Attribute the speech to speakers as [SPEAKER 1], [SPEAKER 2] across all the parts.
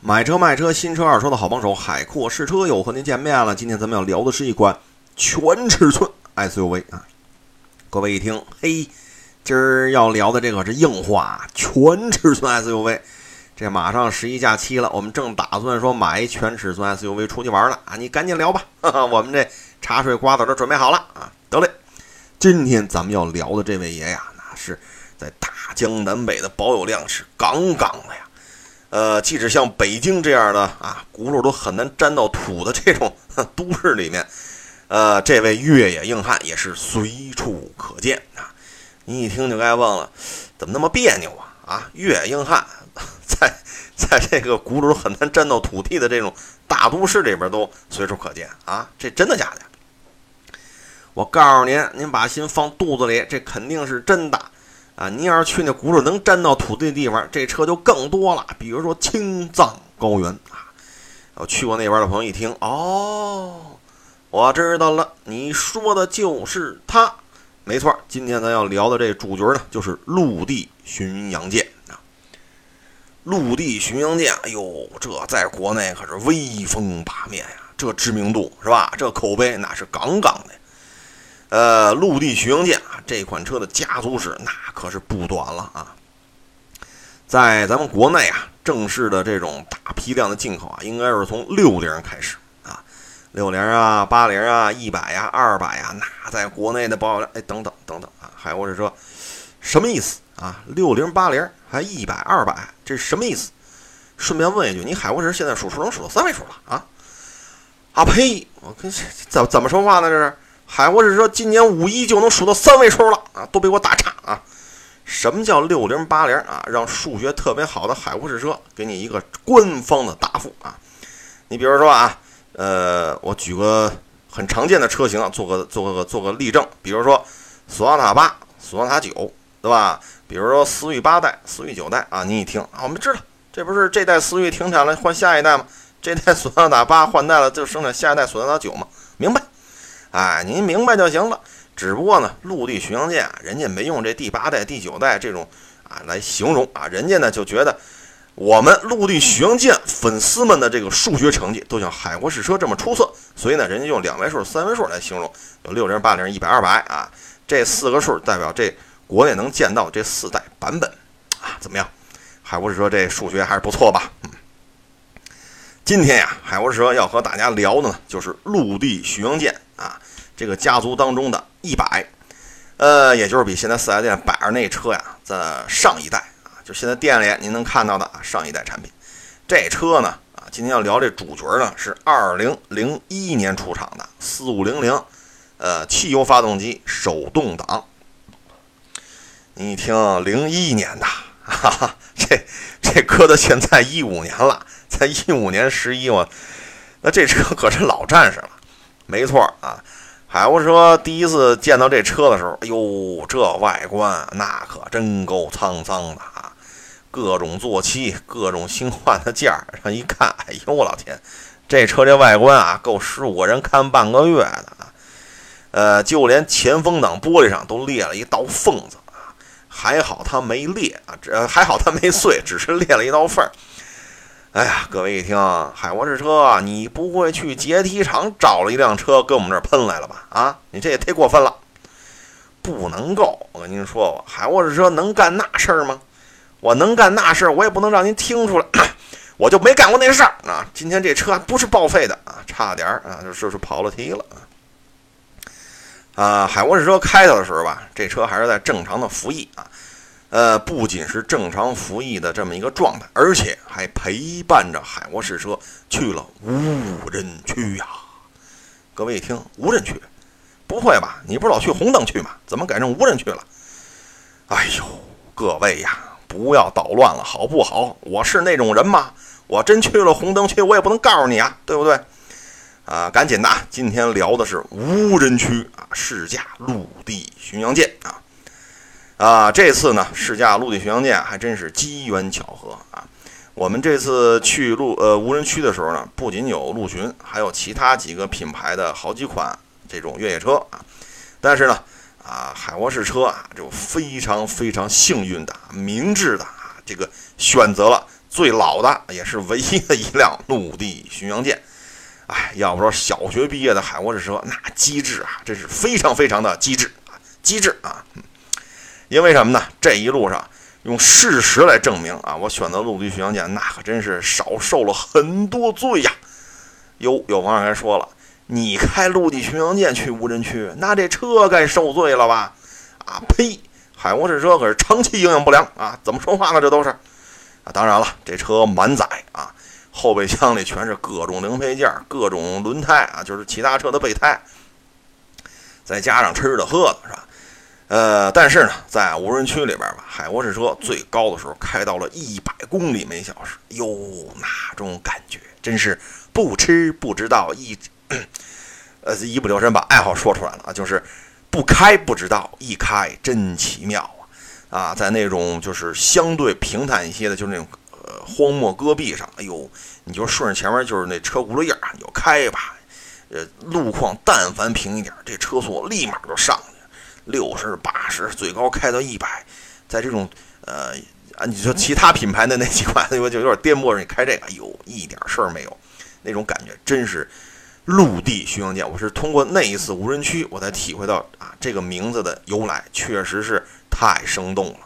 [SPEAKER 1] 买车卖车，新车二手的好帮手，海阔试车又和您见面了。今天咱们要聊的是一款全尺寸 SUV 啊。各位一听，嘿，今儿要聊的这个是硬话，全尺寸 SUV。这马上十一假期了，我们正打算说买一全尺寸 SUV 出去玩了啊。你赶紧聊吧，哈哈，我们这茶水瓜子都准备好了啊。得嘞，今天咱们要聊的这位爷呀，那是在大江南北的保有量是杠杠的呀。呃，即使像北京这样的啊，轱辘都很难沾到土的这种都市里面，呃，这位越野硬汉也是随处可见啊。你一听就该问了，怎么那么别扭啊？啊，越野硬汉在 在这个轱辘很难沾到土地的这种大都市里边都随处可见啊？这真的假的？我告诉您，您把心放肚子里，这肯定是真的。啊，你要是去那轱辘能沾到土地的地方，这车就更多了。比如说青藏高原啊，我去过那边的朋友一听，哦，我知道了，你说的就是它，没错。今天咱要聊的这主角呢，就是陆地巡洋舰啊。陆地巡洋舰，哎呦，这在国内可是威风八面呀，这知名度是吧？这口碑那是杠杠的。呃，陆地巡洋舰啊，这款车的家族史那可是不短了啊。在咱们国内啊，正式的这种大批量的进口啊，应该是从六零开始啊，六零啊、八零啊、一百呀、二百呀，那在国内的保有量，哎，等等等等啊，海沃士车什么意思啊？六零、八零还一百、二百，这是什么意思？顺便问一句，你海沃士现在数数能数到三位数了啊？啊呸！我跟怎怎么说话呢？这是？海沃士车今年五一就能数到三位数了啊，都被我打岔啊！什么叫六零八零啊？让数学特别好的海沃士车给你一个官方的答复啊！你比如说啊，呃，我举个很常见的车型啊，做个做个做个例证，比如说索纳塔八、索纳塔九，对吧？比如说思域八代、思域九代啊，你一听啊，我们知道这不是这代思域停产了换下一代吗？这代索纳塔八换代了就生产下一代索纳塔九嘛？明白？哎，您明白就行了。只不过呢，陆地巡洋舰人家没用这第八代、第九代这种啊来形容啊，人家呢就觉得我们陆地巡洋舰粉丝们的这个数学成绩都像海阔试车这么出色，所以呢，人家用两位数、三位数来形容，有六零、八零、一百、二百啊，这四个数代表这国内能见到这四代版本啊，怎么样？海阔试车这数学还是不错吧？嗯。今天呀，海沃车要和大家聊的呢，就是陆地巡洋舰啊，这个家族当中的一百，呃，也就是比现在四 S 店摆着那车呀，在上一代啊，就现在店里您能看到的啊，上一代产品。这车呢，啊，今天要聊这主角呢，是二零零一年出厂的四五零零，呃，汽油发动机，手动挡。你听，零一年的，哈哈，这这搁到现在一五年了。在一五年十一，我那这车可是老战士了，没错啊。海沃车第一次见到这车的时候，哎呦，这外观那可真够沧桑的啊！各种坐骑，各种新换的件儿，上一看，哎呦我老天，这车这外观啊，够十五个人看半个月的啊！呃，就连前风挡玻璃上都裂了一道缝子啊，还好它没裂啊，这还好它没碎，只是裂了一道缝儿。哎呀，各位一听，海沃士车，你不会去解体厂找了一辆车跟我们这儿喷来了吧？啊，你这也忒过分了，不能够！我跟您说吧，海沃士车能干那事儿吗？我能干那事儿，我也不能让您听出来，我就没干过那事儿啊！今天这车不是报废的啊，差点儿啊，就是跑了题了啊！啊，海沃士车开它的时候吧，这车还是在正常的服役啊。呃，不仅是正常服役的这么一个状态，而且还陪伴着海沃士车去了无人区呀！各位一听，无人区，不会吧？你不是老去红灯区吗？怎么改成无人区了？哎呦，各位呀，不要捣乱了，好不好？我是那种人吗？我真去了红灯区，我也不能告诉你啊，对不对？啊，赶紧的，今天聊的是无人区啊，试驾陆地巡洋舰啊。啊，这次呢试驾陆地巡洋舰还真是机缘巧合啊！我们这次去陆呃无人区的时候呢，不仅有陆巡，还有其他几个品牌的好几款这种越野车啊。但是呢，啊海沃士车啊就非常非常幸运的、明智的啊，这个选择了最老的也是唯一的一辆陆地巡洋舰。哎，要不说小学毕业的海沃士车那机智啊，真是非常非常的机智啊，机智啊！因为什么呢？这一路上用事实来证明啊，我选择陆地巡洋舰那可真是少受了很多罪呀。有有网友还说了，你开陆地巡洋舰去无人区，那这车该受罪了吧？啊呸！海沃士车可是长期营养不良啊，怎么说话呢？这都是啊，当然了，这车满载啊。后备箱里全是各种零配件、各种轮胎啊，就是其他车的备胎，再加上吃的喝的，是吧？呃，但是呢，在无人区里边吧，海沃士车最高的时候开到了一百公里每小时，哟，那种感觉真是不吃不知道，一 呃一不留神把爱好说出来了啊，就是不开不知道，一开真奇妙啊！啊，在那种就是相对平坦一些的，就是那种。呃，荒漠戈壁上，哎呦，你就顺着前面就是那车轱辘印儿，你就开吧。呃，路况但凡平一点，这车速立马就上去，六十、八十，最高开到一百。在这种呃啊，你说其他品牌的那几款，我就有点颠簸，你开这个，哎呦，一点事儿没有，那种感觉真是陆地巡洋舰。我是通过那一次无人区，我才体会到啊，这个名字的由来确实是太生动了。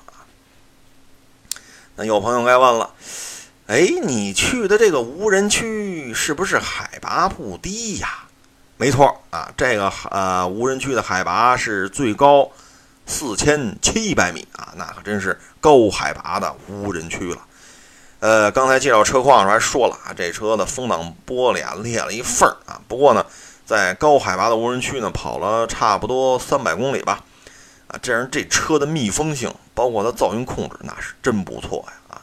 [SPEAKER 1] 那有朋友该问了，哎，你去的这个无人区是不是海拔不低呀？没错啊，这个呃无人区的海拔是最高四千七百米啊，那可真是高海拔的无人区了。呃，刚才介绍车况的时候还说了啊，这车的风挡玻璃啊裂了一缝儿啊。不过呢，在高海拔的无人区呢，跑了差不多三百公里吧。啊，这样这车的密封性，包括它噪音控制，那是真不错呀！啊，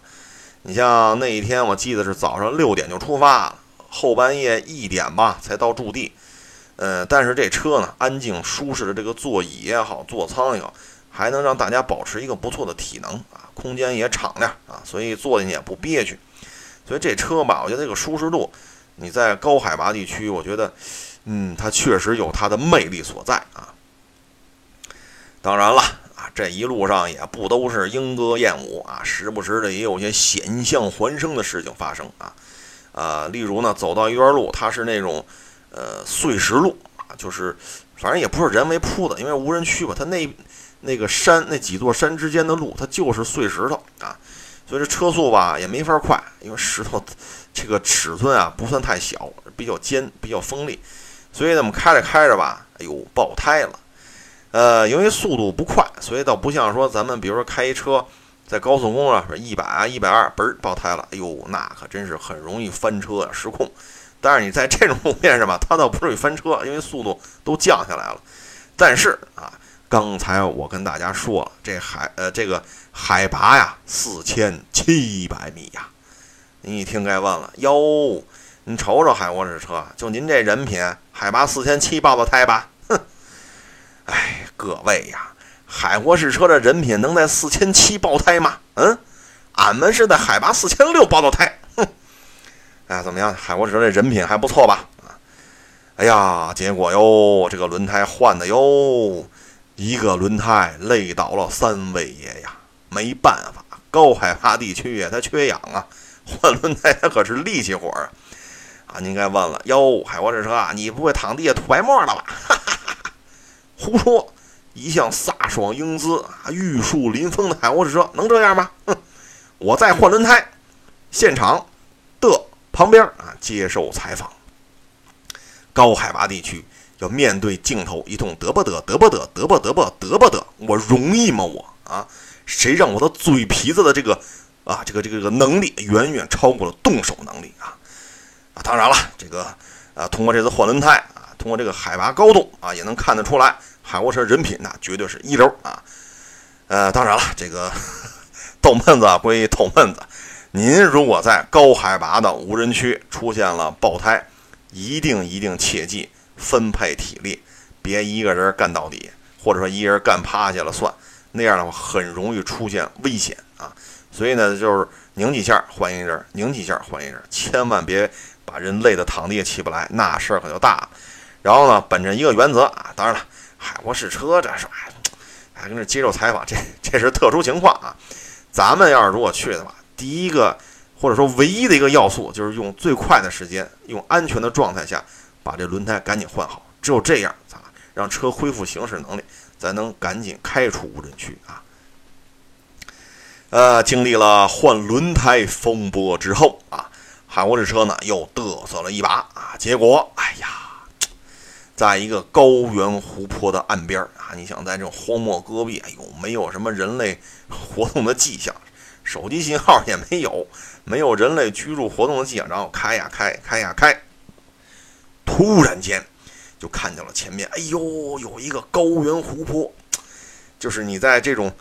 [SPEAKER 1] 你像那一天，我记得是早上六点就出发了，后半夜一点吧才到驻地。呃，但是这车呢，安静舒适的这个座椅也好，座舱也好，还能让大家保持一个不错的体能啊，空间也敞亮啊，所以坐进去也不憋屈。所以这车吧，我觉得这个舒适度，你在高海拔地区，我觉得，嗯，它确实有它的魅力所在啊。当然了啊，这一路上也不都是莺歌燕舞啊，时不时的也有些险象环生的事情发生啊。啊，例如呢，走到一段路，它是那种呃碎石路啊，就是反正也不是人为铺的，因为无人区吧，它那那个山那几座山之间的路，它就是碎石头啊，所以这车速吧也没法快，因为石头这个尺寸啊不算太小，比较尖，比较锋利，所以呢，我们开着开着吧，哎呦，爆胎了。呃，由于速度不快，所以倒不像说咱们，比如说开一车在高速公路上说一百啊、一百二，嘣儿爆胎了，哎呦，那可真是很容易翻车呀，失控。但是你在这种路面上吧，它倒不至于翻车，因为速度都降下来了。但是啊，刚才我跟大家说了，这海呃这个海拔呀，四千七百米呀，你一听该问了，哟，你瞅瞅海沃士车，就您这人品，海拔四千七爆的胎吧？哼哎，各位呀，海沃士车的人品能在四千七爆胎吗？嗯，俺们是在海拔四千六爆的胎。哎，怎么样？海沃士车这人品还不错吧？啊，哎呀，结果哟，这个轮胎换的哟，一个轮胎累倒了三位爷呀！没办法，高海拔地区呀，它缺氧啊，换轮胎它可是力气活啊！啊，您该问了，哟，海沃士车啊，你不会躺地下吐白沫了吧？哈哈哈。胡说！一向飒爽英姿啊，玉树临风的海沃士车能这样吗？哼！我在换轮胎，现场旁边啊，接受采访。高海拔地区要面对镜头一通得不得得不得得不得不得不得，我容易吗？我啊，谁让我的嘴皮子的这个啊，这个这个这个能力远远超过了动手能力啊！啊，当然了，这个啊，通过这次换轮胎啊，通过这个海拔高度啊，也能看得出来。海沃车人品那绝对是一流啊！呃，当然了，这个 逗闷子归逗闷子，您如果在高海拔的无人区出现了爆胎，一定一定切记分配体力，别一个人干到底，或者说一人干趴下了算，那样的话很容易出现危险啊！所以呢，就是拧几下换一人，拧几下换一人，千万别把人累得躺地下起不来，那事儿可就大了。然后呢，本着一个原则啊，当然了。海博士车这是，还跟这接受采访，这这是特殊情况啊。咱们要是如果去的话，第一个或者说唯一的一个要素，就是用最快的时间，用安全的状态下把这轮胎赶紧换好。只有这样，啊，让车恢复行驶能力，咱能赶紧开出无人区啊。呃，经历了换轮胎风波之后啊，海沃这车呢又嘚瑟了一把啊，结果，哎呀，在一个高原湖泊的岸边啊，你想在这种荒漠戈壁，哎呦，没有什么人类活动的迹象，手机信号也没有，没有人类居住活动的迹象，然后开呀开，开呀开，突然间就看见了前面，哎呦，有一个高原湖泊，就是你在这种。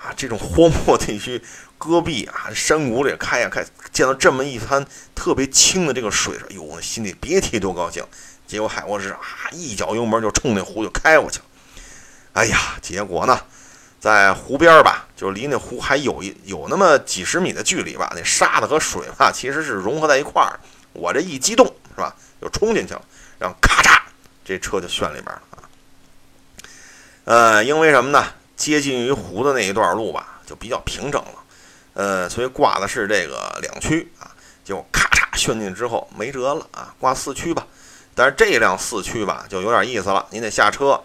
[SPEAKER 1] 啊，这种荒漠地区、戈壁啊、山谷里开呀开，见到这么一滩特别清的这个水，哎呦，我心里别提多高兴。结果海沃士啊，一脚油门就冲那湖就开过去了。哎呀，结果呢，在湖边吧，就离那湖还有一有那么几十米的距离吧，那沙子和水吧，其实是融合在一块儿。我这一激动是吧，就冲进去了，然后咔嚓，这车就陷里边了啊。呃，因为什么呢？接近于湖的那一段路吧，就比较平整了，呃，所以挂的是这个两驱啊，就咔嚓旋进之后没辙了啊，挂四驱吧。但是这辆四驱吧就有点意思了，你得下车，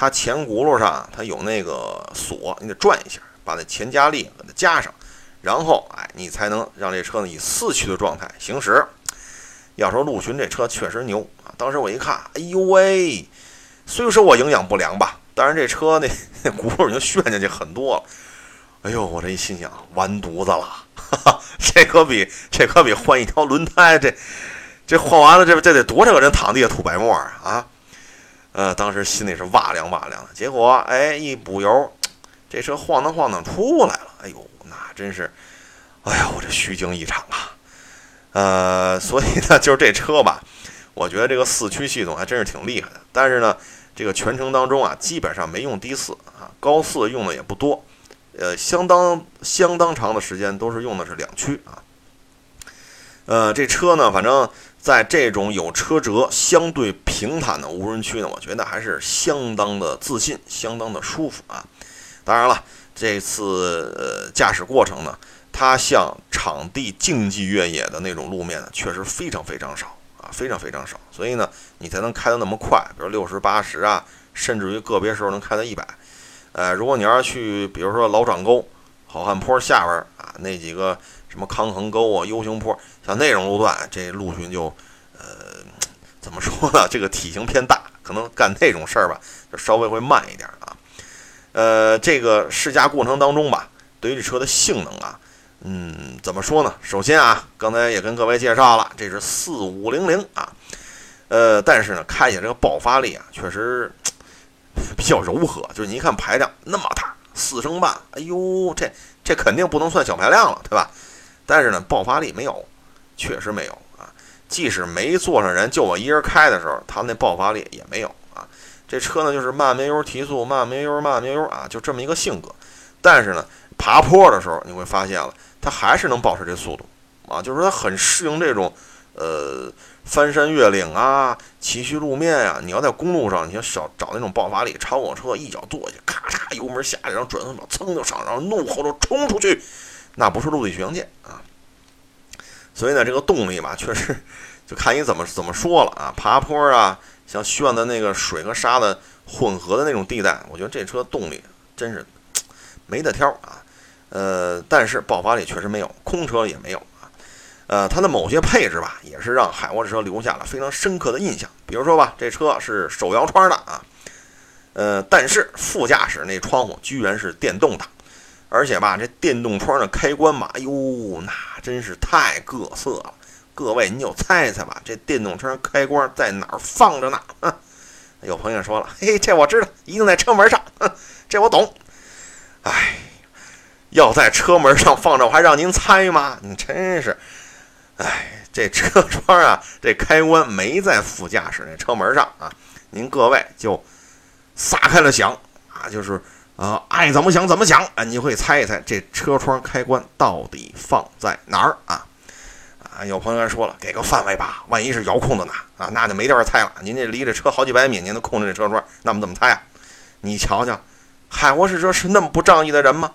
[SPEAKER 1] 它前轱辘上它有那个锁，你得转一下，把那前加力给它加上，然后哎，你才能让这车呢以四驱的状态行驶。要说陆巡这车确实牛啊，当时我一看，哎呦喂，虽说我营养不良吧。但是，这车那那轱辘已经陷进去很多了。哎呦，我这一心想，完犊子了！哈哈，这可比这可比换一条轮胎，这这换完了，这这得多少个人躺地下吐白沫啊！啊，呃，当时心里是哇凉哇凉的。结果，哎，一补油，这车晃荡晃荡出来了。哎呦，那真是，哎呦，我这虚惊一场啊！呃，所以呢，就是这车吧，我觉得这个四驱系统还真是挺厉害的。但是呢。这个全程当中啊，基本上没用低四啊，高四用的也不多，呃，相当相当长的时间都是用的是两驱啊。呃，这车呢，反正在这种有车辙、相对平坦的无人区呢，我觉得还是相当的自信，相当的舒服啊。当然了，这次呃驾驶过程呢，它像场地竞技越野的那种路面呢，确实非常非常少。啊，非常非常少，所以呢，你才能开得那么快，比如六十八十啊，甚至于个别时候能开到一百。呃，如果你要是去，比如说老转沟、好汉坡下边啊，那几个什么康衡沟啊、U 型坡，像那种路段，这陆巡就，呃，怎么说呢？这个体型偏大，可能干那种事儿吧，就稍微会慢一点啊。呃，这个试驾过程当中吧，对于这车的性能啊。嗯，怎么说呢？首先啊，刚才也跟各位介绍了，这是四五零零啊，呃，但是呢，开起来这个爆发力啊，确实比较柔和。就是你一看排量那么大，四升半，哎呦，这这肯定不能算小排量了，对吧？但是呢，爆发力没有，确实没有啊。即使没坐上人，就我一人开的时候，它那爆发力也没有啊。这车呢，就是慢绵油提速，慢绵油，慢绵油啊，就这么一个性格。但是呢，爬坡的时候你会发现了。它还是能保持这速度，啊，就是它很适应这种，呃，翻山越岭啊，崎岖路面呀。你要在公路上，你要找找那种爆发力，超过车一脚跺下，咔嚓油门下去，然后转速表噌就上，然后怒吼着冲出去，那不是陆地巡洋舰啊。所以呢，这个动力吧，确实就看你怎么怎么说了啊。爬坡啊，像炫的那个水和沙的混合的那种地带，我觉得这车动力真是没得挑啊。呃，但是爆发力确实没有，空车也没有啊。呃，它的某些配置吧，也是让海沃这车留下了非常深刻的印象。比如说吧，这车是手摇窗的啊，呃，但是副驾驶那窗户居然是电动的，而且吧，这电动窗的开关嘛，哎呦，那真是太各色了。各位，你就猜猜吧，这电动窗开关在哪儿放着呢？有朋友说了，嘿，这我知道，一定在车门上，这我懂。哎。要在车门上放着，我还让您猜吗？你真是，哎，这车 窗啊，这开关没在副驾驶那车门上啊。您各位就撒开了想啊，就是啊，爱怎么想怎么想啊。你会猜一猜这车窗开关到底放在哪儿啊？啊，有朋友说了，给个范围吧，万一是遥控的呢？啊，那就没地儿猜了。您这离这车好几百米，您能控制这车窗，那么怎么猜啊？你瞧瞧，海沃士车是那么不仗义的人吗？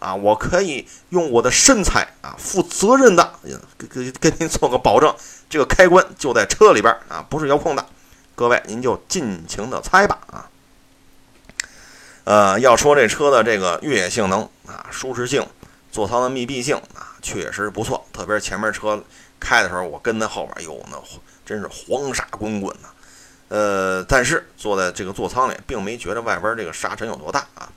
[SPEAKER 1] 啊，我可以用我的身材啊，负责任的跟跟跟您做个保证，这个开关就在车里边啊，不是遥控的。各位您就尽情的猜吧啊。呃，要说这车的这个越野性能啊，舒适性，座舱的密闭性啊，确实不错。特别是前面车开的时候，我跟在后边，哟，那真是黄沙滚滚呐。呃，但是坐在这个座舱里，并没觉得外边这个沙尘有多大啊。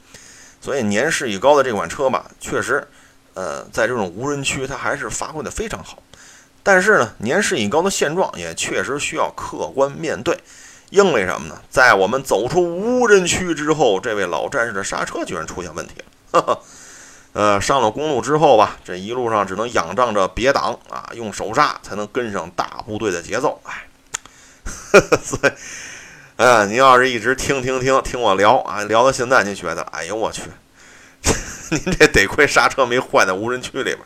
[SPEAKER 1] 所以年事已高的这款车吧，确实，呃，在这种无人区，它还是发挥的非常好。但是呢，年事已高的现状也确实需要客观面对。因为什么呢？在我们走出无人区之后，这位老战士的刹车居然出现问题了。呃，上了公路之后吧，这一路上只能仰仗着别挡啊，用手刹才能跟上大部队的节奏。哎。所以，哎，您要是一直听听听听我聊啊，聊到现在，您觉得，哎呦我去，您这得亏刹车没坏在无人区里边，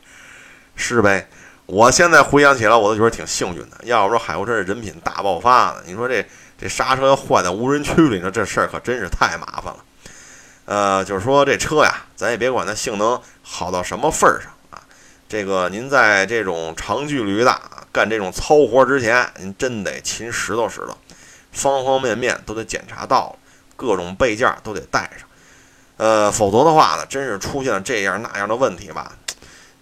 [SPEAKER 1] 是呗？我现在回想起来，我都觉得挺幸运的。要不说海沃车这人品大爆发呢，你说这这刹车要坏在无人区里，呢，这事儿可真是太麻烦了。呃，就是说这车呀，咱也别管它性能好到什么份儿上啊，这个您在这种长距离的。干这种糙活之前，您真得勤拾掇拾掇，方方面面都得检查到了，各种备件都得带上。呃，否则的话呢，真是出现了这样那样的问题吧，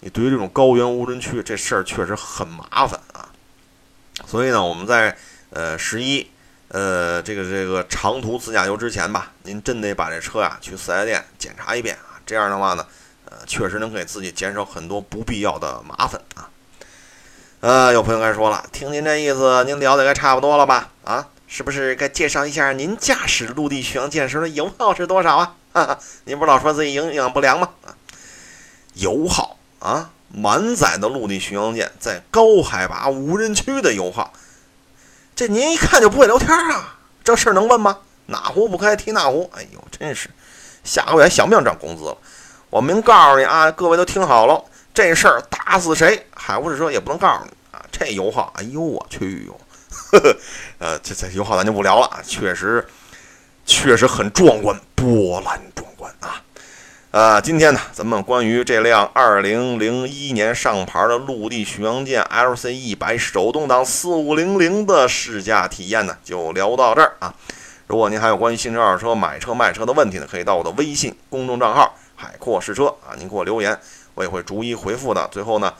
[SPEAKER 1] 你对于这种高原无人区这事儿确实很麻烦啊。所以呢，我们在呃十一呃这个这个长途自驾游之前吧，您真得把这车呀去四 S 店检查一遍啊。这样的话呢，呃，确实能给自己减少很多不必要的麻烦啊。呃，有朋友该说了，听您这意思，您聊的该差不多了吧？啊，是不是该介绍一下您驾驶陆地巡洋舰时的油耗是多少啊？哈哈，您不是老说自己营养不良吗？啊，油耗啊，满载的陆地巡洋舰在高海拔无人区的油耗，这您一看就不会聊天啊？这事儿能问吗？哪壶不开提哪壶？哎呦，真是，下个月想不想涨工资了？我明告诉你啊，各位都听好了。这事儿打死谁，海沃士车也不能告诉你啊！这油耗，哎呦我去哟！呵呵，呃，这这油耗咱就不聊了，确实，确实很壮观，波澜！呃，今天呢，咱们关于这辆2001年上牌的陆地巡洋舰 LC 一百手动挡4500的试驾体验呢，就聊到这儿啊！如果您还有关于新车、二手车买车卖车的问题呢，可以到我的微信公众账号“海阔试车”啊，您给我留言。我也会逐一回复的。最后呢，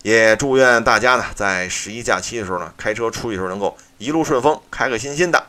[SPEAKER 1] 也祝愿大家呢，在十一假期的时候呢，开车出去的时候能够一路顺风，开开心心的。